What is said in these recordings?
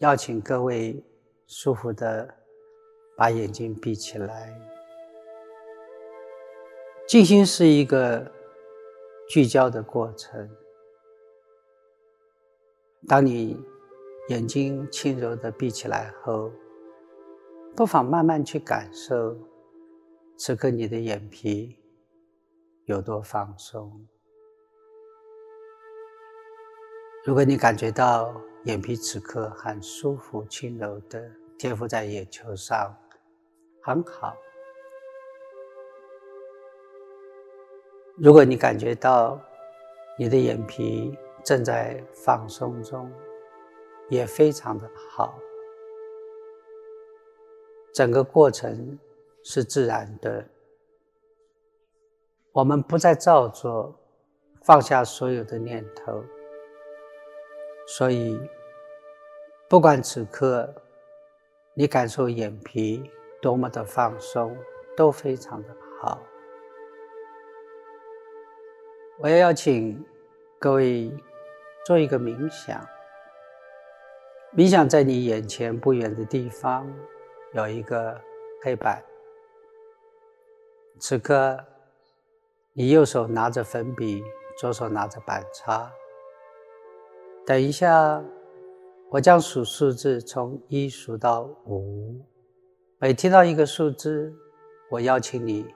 邀请各位舒服的把眼睛闭起来。静心是一个聚焦的过程。当你眼睛轻柔的闭起来后，不妨慢慢去感受此刻你的眼皮有多放松。如果你感觉到眼皮此刻很舒服、轻柔的贴附在眼球上，很好。如果你感觉到你的眼皮正在放松中，也非常的好。整个过程是自然的，我们不再造作，放下所有的念头。所以，不管此刻你感受眼皮多么的放松，都非常的好。我也要请各位做一个冥想。冥想在你眼前不远的地方有一个黑板，此刻你右手拿着粉笔，左手拿着板擦。等一下，我将数数字，从一数到五。每听到一个数字，我邀请你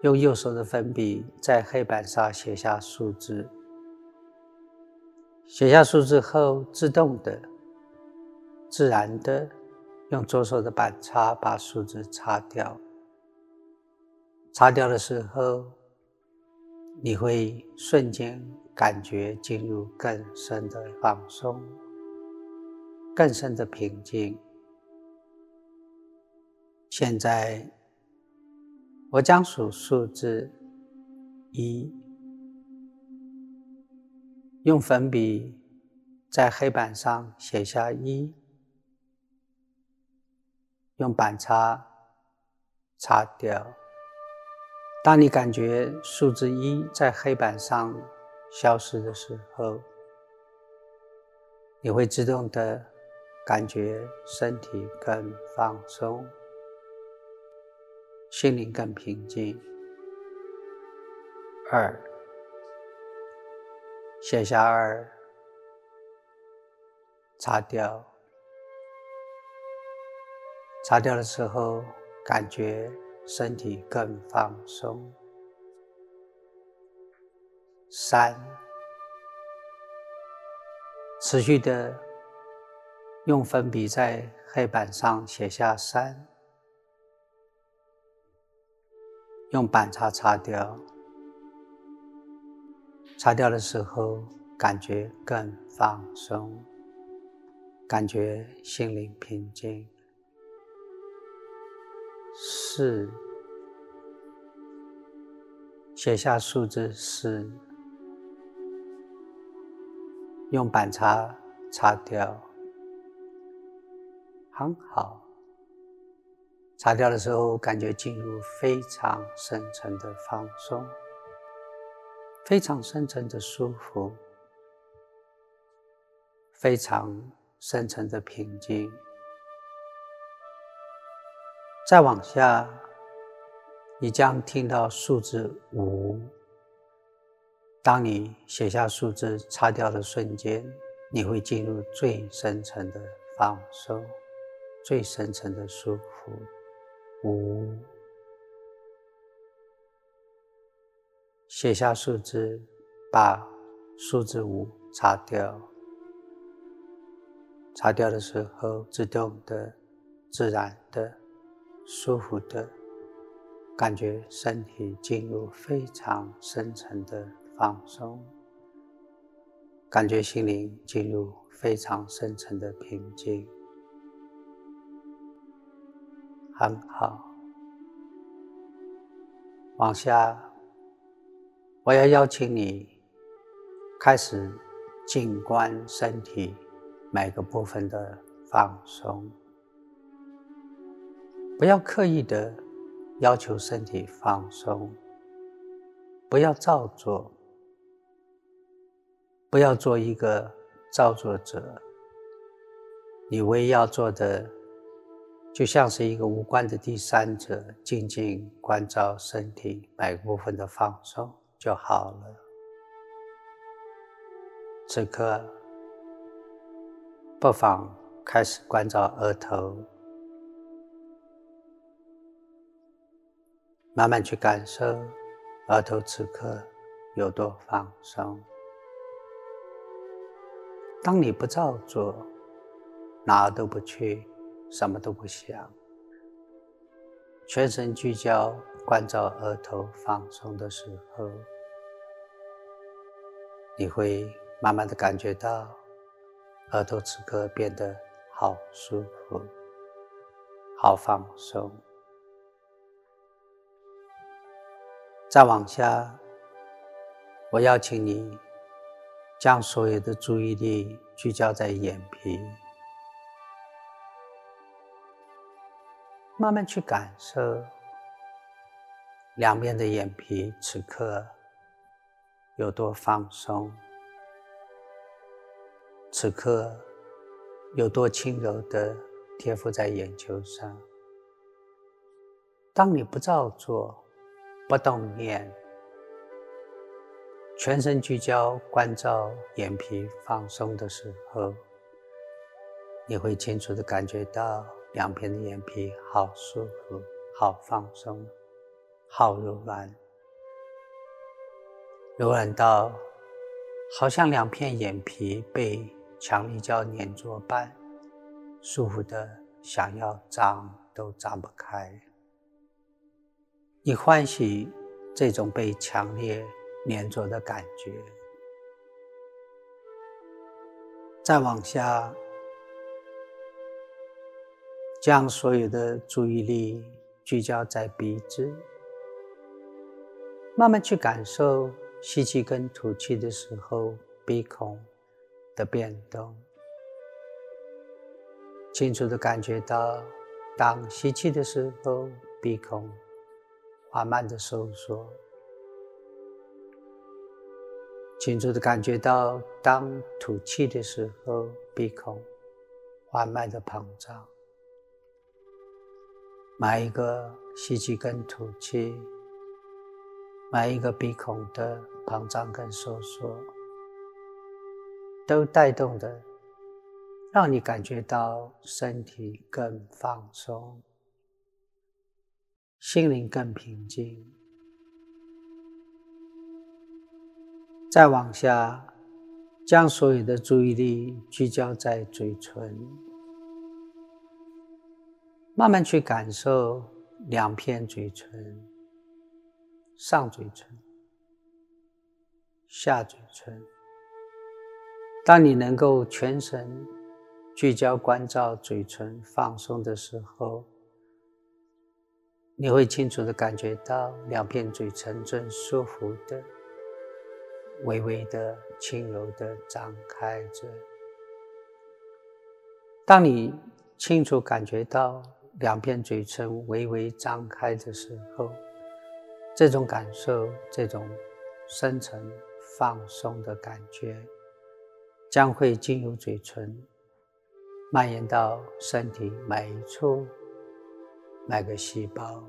用右手的粉笔在黑板上写下数字。写下数字后，自动的、自然的用左手的板擦把数字擦掉。擦掉的时候，你会瞬间。感觉进入更深的放松，更深的平静。现在，我将数数字一，用粉笔在黑板上写下一，用板擦擦掉。当你感觉数字一在黑板上，消失的时候，你会自动的感觉身体更放松，心灵更平静。二，写下二，擦掉，擦掉的时候，感觉身体更放松。三，持续的用粉笔在黑板上写下三，用板擦擦掉，擦掉的时候感觉更放松，感觉心灵平静。四，写下数字四。用板擦擦掉，很好。擦掉的时候，感觉进入非常深层的放松，非常深层的舒服，非常深层的平静。再往下，你将听到数字五。当你写下数字、擦掉的瞬间，你会进入最深层的放松、最深层的舒服。五，写下数字，把数字五擦掉。擦掉的时候，自动的、自然的、舒服的，感觉身体进入非常深层的。放松，感觉心灵进入非常深层的平静，很好。往下，我要邀请你开始静观身体每个部分的放松，不要刻意的要求身体放松，不要照做。不要做一个造作者，你唯一要做的，就像是一个无关的第三者，静静关照身体每个部分的放松就好了。此刻，不妨开始关照额头，慢慢去感受额头此刻有多放松。当你不照做，哪儿都不去，什么都不想，全神聚焦关照额头放松的时候，你会慢慢的感觉到额头此刻变得好舒服、好放松。再往下，我邀请你将所有的注意力聚焦在眼皮。慢慢去感受两边的眼皮此刻有多放松，此刻有多轻柔的贴附在眼球上。当你不照做、不动念，全身聚焦关照眼皮放松的时候，你会清楚的感觉到。两边的眼皮好舒服，好放松，好柔软，柔软到好像两片眼皮被强力胶粘着般，舒服的想要张都张不开。你欢喜这种被强烈粘着的感觉，再往下。将所有的注意力聚焦在鼻子，慢慢去感受吸气跟吐气的时候鼻孔的变动，清楚的感觉到，当吸气的时候鼻孔缓慢的收缩，清楚的感觉到，当吐气的时候鼻孔缓慢的膨胀。每一个吸气跟吐气，每一个鼻孔的膨胀跟收缩，都带动的，让你感觉到身体更放松，心灵更平静。再往下，将所有的注意力聚焦在嘴唇。慢慢去感受两片嘴唇，上嘴唇、下嘴唇。当你能够全神聚焦关照嘴唇放松的时候，你会清楚的感觉到两片嘴唇正舒服的、微微的、轻柔的张开着。当你清楚感觉到。两片嘴唇微微张开的时候，这种感受，这种深沉放松的感觉，将会经由嘴唇蔓延到身体每一处、每个细胞。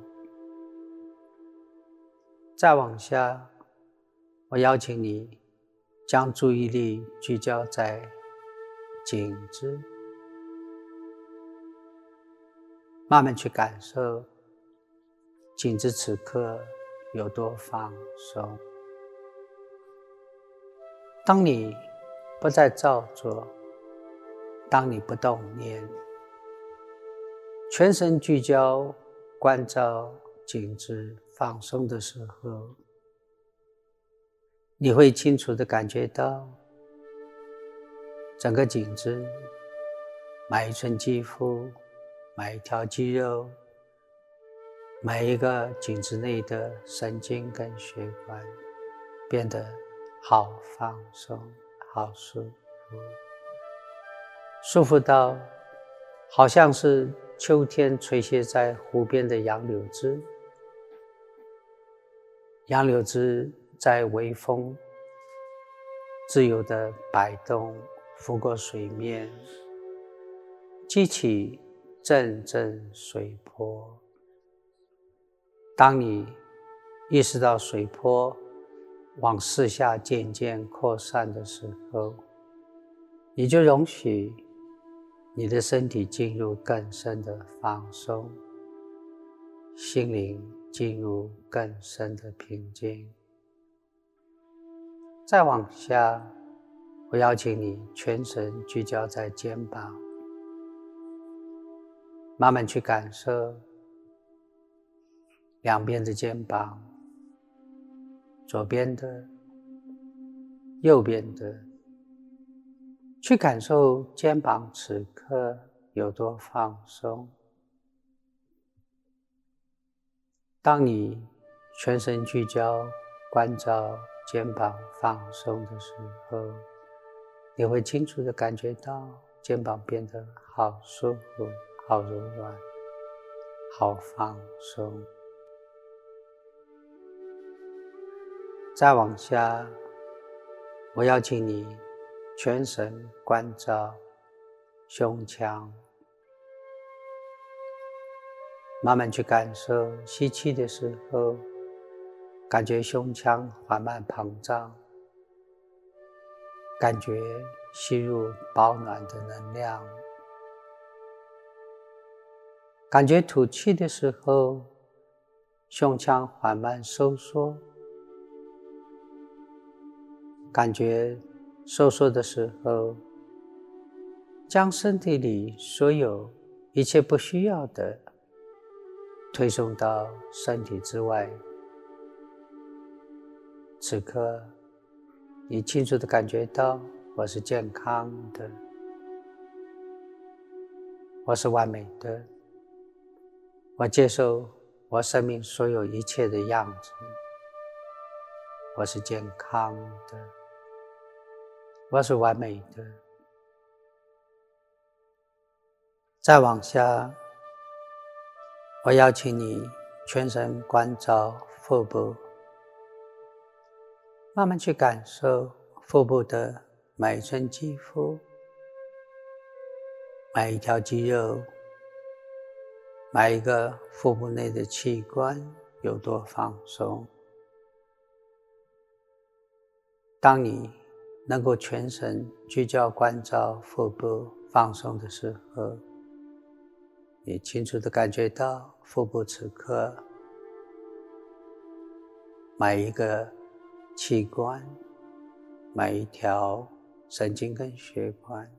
再往下，我邀请你将注意力聚焦在颈子。慢慢去感受颈子此刻有多放松。当你不再照做，当你不动念，全神聚焦关照颈子放松的时候，你会清楚的感觉到整个颈子每一寸肌肤。每一条肌肉，每一个颈子内的神经跟血管，变得好放松、好舒服，舒服到好像是秋天垂泻在湖边的杨柳枝，杨柳枝在微风自由的摆动，拂过水面。激起阵阵水波。当你意识到水波往四下渐渐扩散的时候，你就容许你的身体进入更深的放松，心灵进入更深的平静。再往下，我邀请你全神聚焦在肩膀，慢慢去感受两边的肩膀，左边的、右边的。去感受肩膀此刻有多放松。当你全神聚焦关照肩膀放松的时候，你会清楚的感觉到肩膀变得好舒服、好柔软、好放松。再往下，我邀请你。全神关照胸腔，慢慢去感受吸气的时候，感觉胸腔缓慢膨胀，感觉吸入保暖的能量；感觉吐气的时候，胸腔缓慢收缩，感觉。收缩的时候，将身体里所有一切不需要的推送到身体之外。此刻，你清楚的感觉到我是健康的，我是完美的，我接受我生命所有一切的样子，我是健康的。我是完美的。再往下，我邀请你全神关照腹部，慢慢去感受腹部的每一寸肌肤、每一条肌肉、每一个腹部内的器官有多放松。当你。能够全神聚焦关照腹部放松的时候，你清楚的感觉到腹部此刻每一个器官、每一条神经跟血管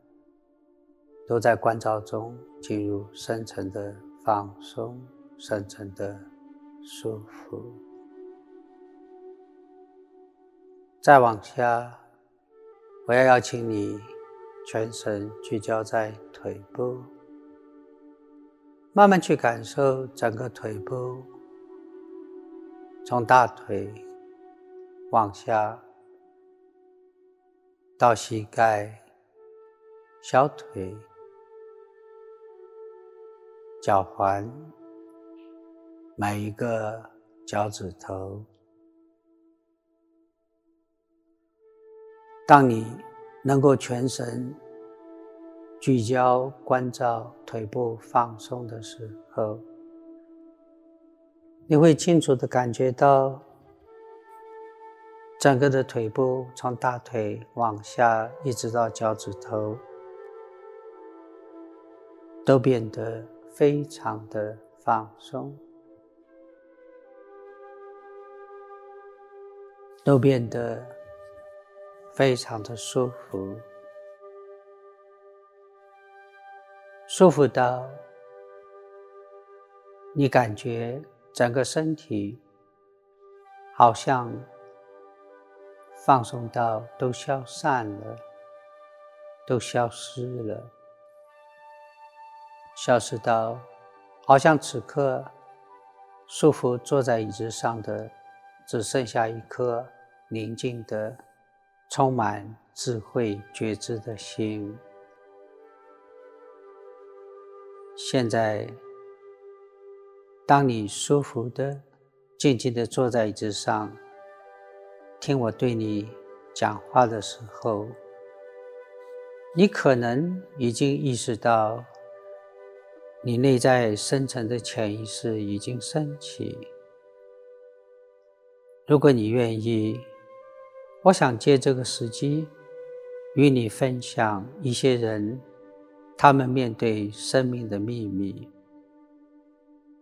都在关照中进入深层的放松、深层的舒服。再往下。我要邀请你全神聚焦在腿部，慢慢去感受整个腿部，从大腿往下到膝盖、小腿、脚踝，每一个脚趾头。当你能够全神聚焦关照腿部放松的时候，你会清楚的感觉到整个的腿部从大腿往下一直到脚趾头都变得非常的放松，都变得。非常的舒服，舒服到你感觉整个身体好像放松到都消散了，都消失了，消失到好像此刻舒服坐在椅子上的只剩下一颗宁静的。充满智慧觉知的心。现在，当你舒服的、静静的坐在椅子上，听我对你讲话的时候，你可能已经意识到你内在深层的潜意识已经升起。如果你愿意，我想借这个时机与你分享一些人他们面对生命的秘密。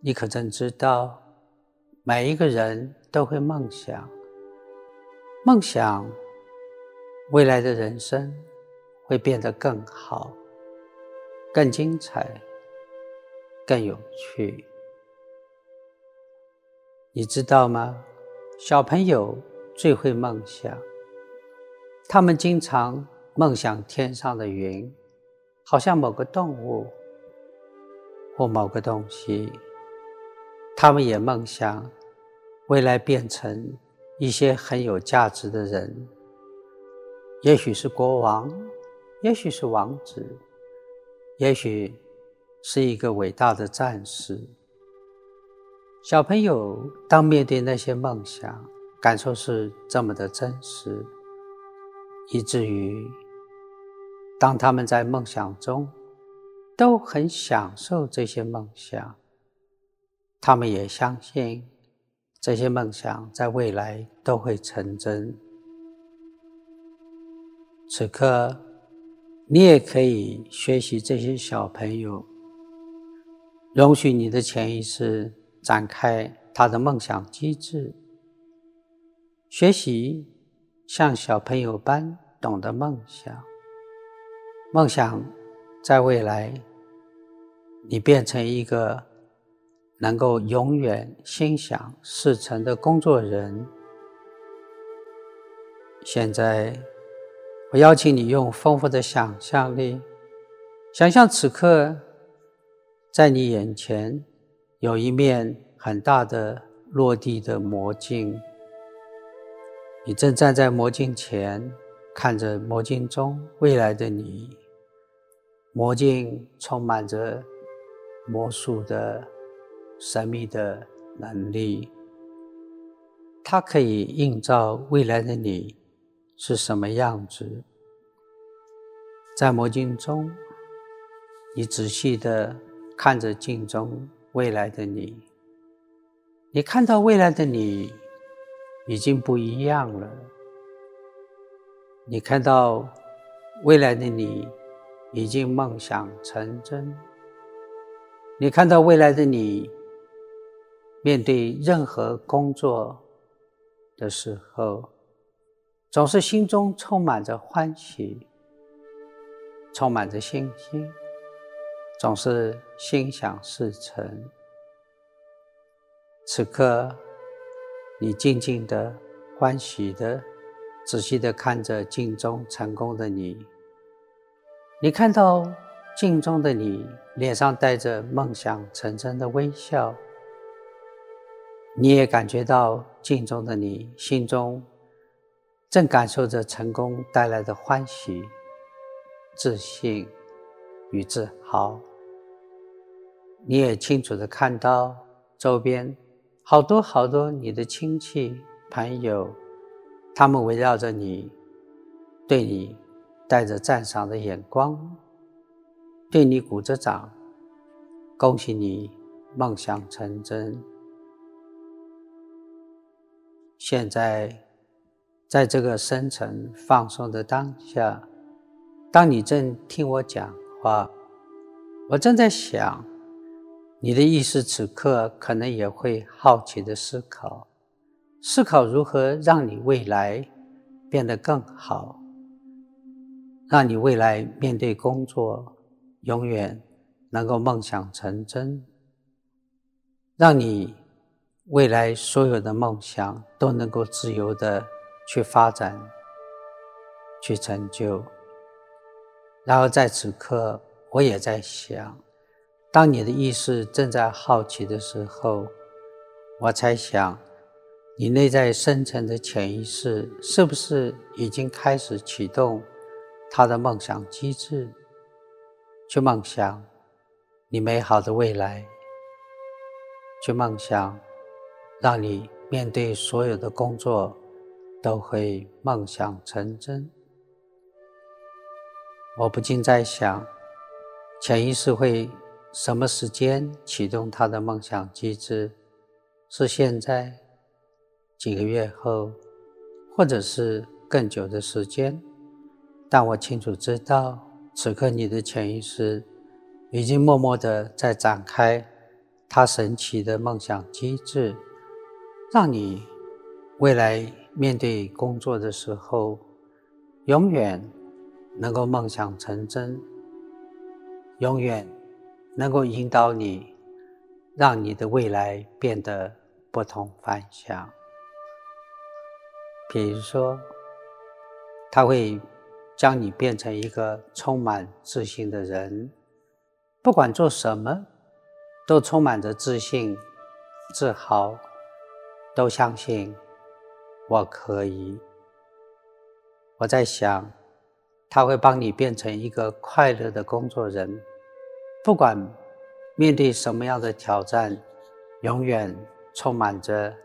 你可曾知道，每一个人都会梦想，梦想未来的人生会变得更好、更精彩。更有趣，你知道吗？小朋友最会梦想，他们经常梦想天上的云，好像某个动物或某个东西。他们也梦想未来变成一些很有价值的人，也许是国王，也许是王子，也许。是一个伟大的战士。小朋友当面对那些梦想，感受是这么的真实，以至于当他们在梦想中都很享受这些梦想，他们也相信这些梦想在未来都会成真。此刻，你也可以学习这些小朋友。容许你的潜意识展开他的梦想机制，学习像小朋友般懂得梦想。梦想在未来，你变成一个能够永远心想事成的工作人。现在，我邀请你用丰富的想象力，想象此刻。在你眼前有一面很大的落地的魔镜，你正站在魔镜前，看着魔镜中未来的你。魔镜充满着魔术的神秘的能力，它可以映照未来的你是什么样子。在魔镜中，你仔细的。看着镜中未来的你，你看到未来的你已经不一样了。你看到未来的你已经梦想成真。你看到未来的你面对任何工作的时候，总是心中充满着欢喜，充满着信心。总是心想事成。此刻，你静静的、欢喜的、仔细的看着镜中成功的你。你看到镜中的你脸上带着梦想成真的微笑，你也感觉到镜中的你心中正感受着成功带来的欢喜、自信与自豪。你也清楚的看到周边好多好多你的亲戚朋友，他们围绕着你，对你带着赞赏的眼光，对你鼓着掌，恭喜你梦想成真。现在，在这个深沉放松的当下，当你正听我讲话，我正在想。你的意识此刻可能也会好奇的思考，思考如何让你未来变得更好，让你未来面对工作永远能够梦想成真，让你未来所有的梦想都能够自由的去发展、去成就。然后在此刻，我也在想。当你的意识正在好奇的时候，我猜想，你内在深层的潜意识是不是已经开始启动他的梦想机制，去梦想你美好的未来，去梦想让你面对所有的工作都会梦想成真。我不禁在想，潜意识会。什么时间启动他的梦想机制？是现在、几个月后，或者是更久的时间？但我清楚知道，此刻你的潜意识已经默默的在展开它神奇的梦想机制，让你未来面对工作的时候，永远能够梦想成真，永远能够引导你，让你的未来变得不同凡响。比如说，他会。将你变成一个充满自信的人，不管做什么，都充满着自信、自豪，都相信我可以。我在想，他会帮你变成一个快乐的工作人，不管面对什么样的挑战，永远充满着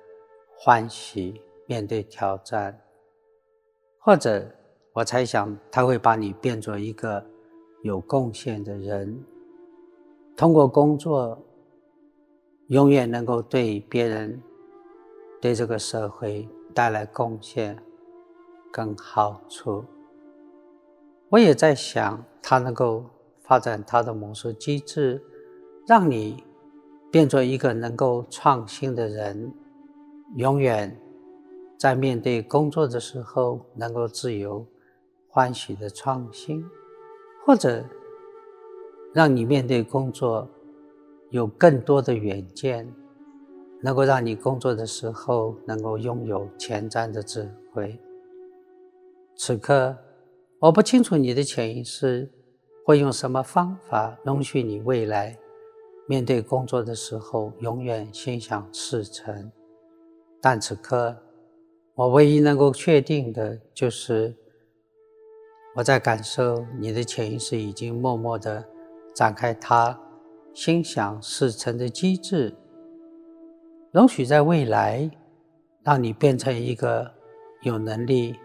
欢喜面对挑战，或者。我猜想他会把你变作一个有贡献的人，通过工作，永远能够对别人、对这个社会带来贡献跟好处。我也在想，他能够发展他的模式机制，让你变作一个能够创新的人，永远在面对工作的时候能够自由。欢喜的创新，或者让你面对工作有更多的远见，能够让你工作的时候能够拥有前瞻的智慧。此刻，我不清楚你的潜意识会用什么方法容许你未来面对工作的时候永远心想事成，但此刻，我唯一能够确定的就是。我在感受你的潜意识已经默默的展开它心想事成的机制，容许在未来让你变成一个有能力、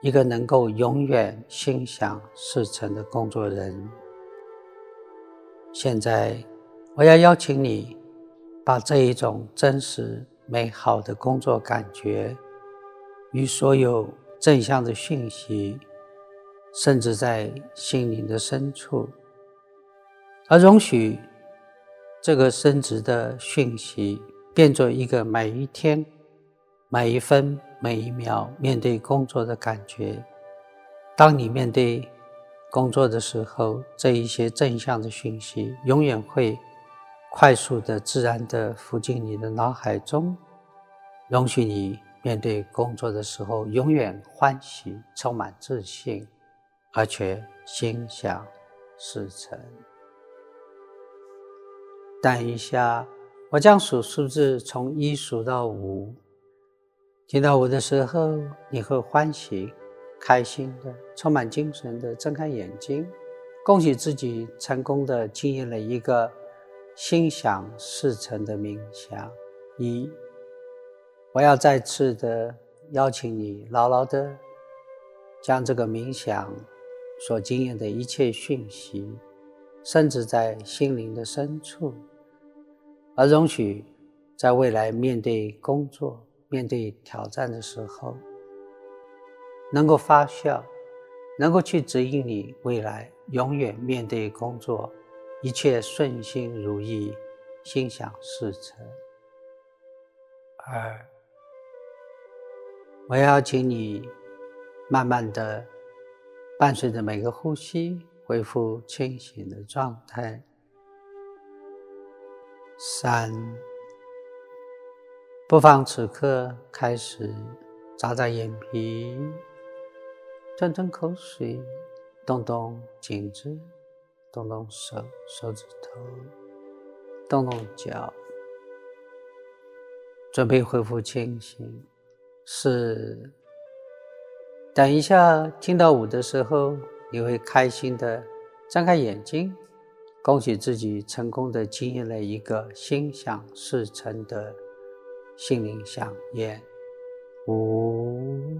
一个能够永远心想事成的工作人。现在，我要邀请你把这一种真实美好的工作感觉与所有正向的讯息。甚至在心灵的深处，而容许这个升职的讯息变作一个每一天、每一分、每一秒面对工作的感觉。当你面对工作的时候，这一些正向的讯息永远会快速的、自然的浮进你的脑海中，容许你面对工作的时候永远欢喜、充满自信。而且心想事成。等一下，我将数数字从一数到五。听到我的时候，你会欢喜、开心的、充满精神的睁开眼睛，恭喜自己成功的经验了一个心想事成的冥想。一，我要再次的邀请你，牢牢的将这个冥想。所经验的一切讯息，甚至在心灵的深处，而容许在未来面对工作、面对挑战的时候，能够发酵，能够去指引你未来永远面对工作，一切顺心如意，心想事成。二，我要请你慢慢的。伴随着每个呼吸，恢复清醒的状态。三，不妨此刻开始眨眨眼皮，吞吞口水，动动颈子，动动手手指头，动动脚，准备恢复清醒。是。等一下，听到五的时候，你会开心的张开眼睛，恭喜自己成功的经验了一个心想事成的心灵想念。五。